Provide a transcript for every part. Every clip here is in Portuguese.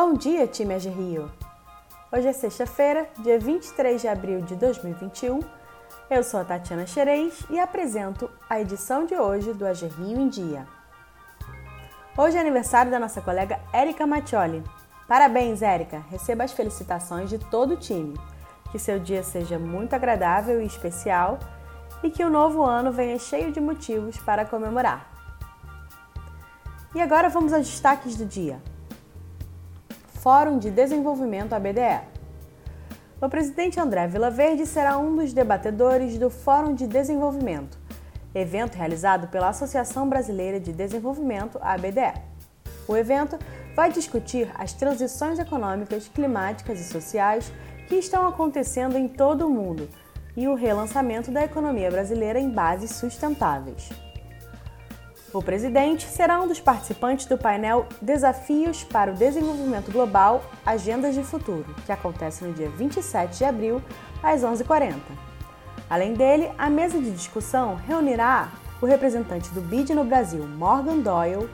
Bom dia, time AG Rio! Hoje é sexta-feira, dia 23 de abril de 2021. Eu sou a Tatiana Xerez e apresento a edição de hoje do AG Rio em Dia. Hoje é aniversário da nossa colega Érica Mattioli. Parabéns, Érica! Receba as felicitações de todo o time. Que seu dia seja muito agradável e especial e que o novo ano venha cheio de motivos para comemorar. E agora vamos aos destaques do dia. Fórum de Desenvolvimento ABDE. O presidente André Vilaverde será um dos debatedores do Fórum de Desenvolvimento, evento realizado pela Associação Brasileira de Desenvolvimento, ABDE. O evento vai discutir as transições econômicas, climáticas e sociais que estão acontecendo em todo o mundo e o relançamento da economia brasileira em bases sustentáveis. O presidente será um dos participantes do painel Desafios para o Desenvolvimento Global Agendas de Futuro, que acontece no dia 27 de abril, às 11h40. Além dele, a mesa de discussão reunirá o representante do BID no Brasil, Morgan Doyle,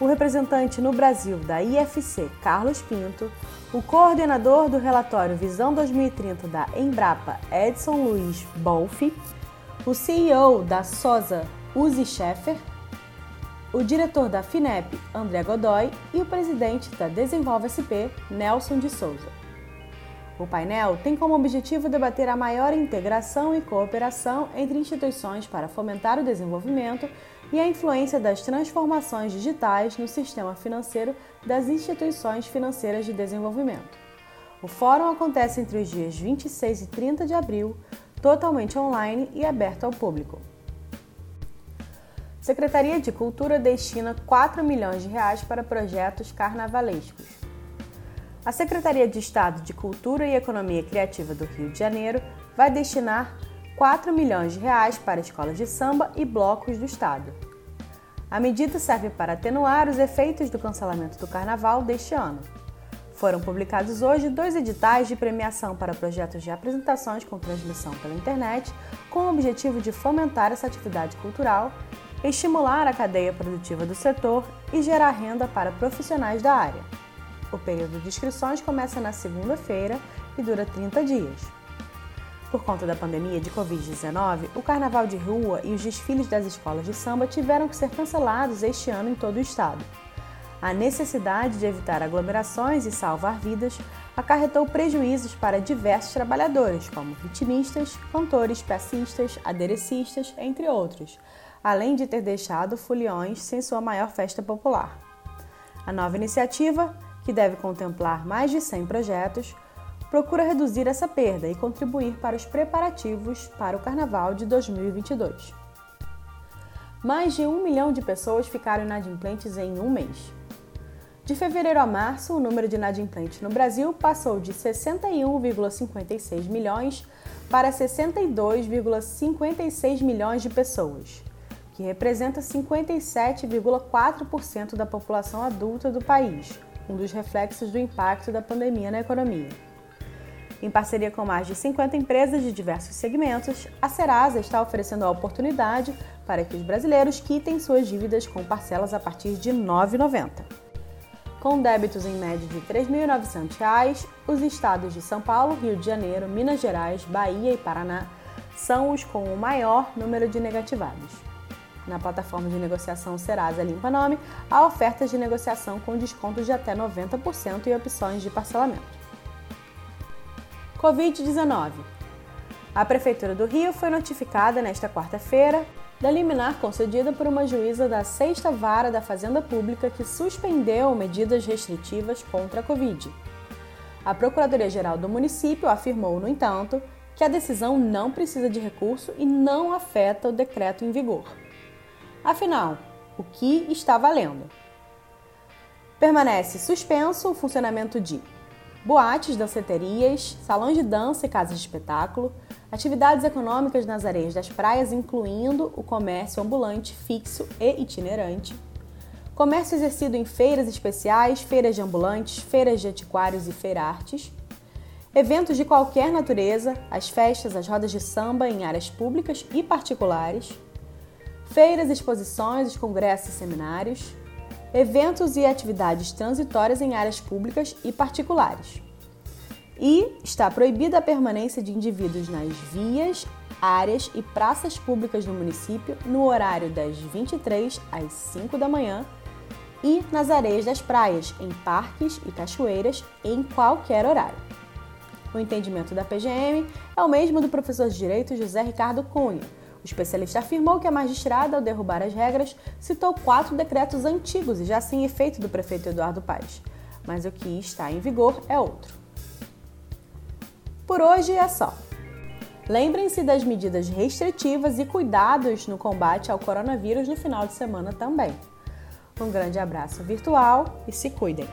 o representante no Brasil da IFC, Carlos Pinto, o coordenador do relatório Visão 2030 da Embrapa, Edson Luiz Bolfi, o CEO da SOSA, Uzi Scheffer, o diretor da FINEP, André Godoy, e o presidente da Desenvolve SP, Nelson de Souza. O painel tem como objetivo debater a maior integração e cooperação entre instituições para fomentar o desenvolvimento e a influência das transformações digitais no sistema financeiro das instituições financeiras de desenvolvimento. O fórum acontece entre os dias 26 e 30 de abril, totalmente online e aberto ao público. Secretaria de Cultura destina 4 milhões de reais para projetos carnavalescos. A Secretaria de Estado de Cultura e Economia Criativa do Rio de Janeiro vai destinar 4 milhões de reais para escolas de samba e blocos do estado. A medida serve para atenuar os efeitos do cancelamento do carnaval deste ano. Foram publicados hoje dois editais de premiação para projetos de apresentações com transmissão pela internet, com o objetivo de fomentar essa atividade cultural estimular a cadeia produtiva do setor e gerar renda para profissionais da área. O período de inscrições começa na segunda-feira e dura 30 dias. Por conta da pandemia de Covid-19, o carnaval de rua e os desfiles das escolas de samba tiveram que ser cancelados este ano em todo o estado. A necessidade de evitar aglomerações e salvar vidas acarretou prejuízos para diversos trabalhadores, como ritmistas, cantores, pecistas, aderecistas, entre outros, além de ter deixado Foliões sem sua maior festa popular. A nova iniciativa, que deve contemplar mais de 100 projetos, procura reduzir essa perda e contribuir para os preparativos para o Carnaval de 2022. Mais de um milhão de pessoas ficaram inadimplentes em um mês. De fevereiro a março, o número de inadimplentes no Brasil passou de 61,56 milhões para 62,56 milhões de pessoas que representa 57,4% da população adulta do país, um dos reflexos do impacto da pandemia na economia. Em parceria com mais de 50 empresas de diversos segmentos, a Serasa está oferecendo a oportunidade para que os brasileiros quitem suas dívidas com parcelas a partir de R$ 9,90. Com débitos em média de R$ 3.900, os estados de São Paulo, Rio de Janeiro, Minas Gerais, Bahia e Paraná são os com o maior número de negativados. Na plataforma de negociação Serasa Limpa Nome, há ofertas de negociação com descontos de até 90% e opções de parcelamento. Covid-19 A Prefeitura do Rio foi notificada nesta quarta-feira da liminar concedida por uma juíza da Sexta Vara da Fazenda Pública que suspendeu medidas restritivas contra a Covid. A Procuradoria-Geral do município afirmou, no entanto, que a decisão não precisa de recurso e não afeta o decreto em vigor. Afinal, o que está valendo? Permanece suspenso o funcionamento de boates, danceterias, salões de dança e casas de espetáculo, atividades econômicas nas areias das praias, incluindo o comércio ambulante, fixo e itinerante, comércio exercido em feiras especiais, feiras de ambulantes, feiras de antiquários e feira-artes, eventos de qualquer natureza, as festas, as rodas de samba em áreas públicas e particulares feiras, exposições, congressos e seminários, eventos e atividades transitórias em áreas públicas e particulares. E está proibida a permanência de indivíduos nas vias, áreas e praças públicas do município no horário das 23 às 5 da manhã e nas areias das praias, em parques e cachoeiras, em qualquer horário. O entendimento da PGM é o mesmo do professor de Direito José Ricardo Cunha. O especialista afirmou que a magistrada, ao derrubar as regras, citou quatro decretos antigos e já sem efeito do prefeito Eduardo Paes. Mas o que está em vigor é outro. Por hoje é só. Lembrem-se das medidas restritivas e cuidados no combate ao coronavírus no final de semana também. Um grande abraço virtual e se cuidem!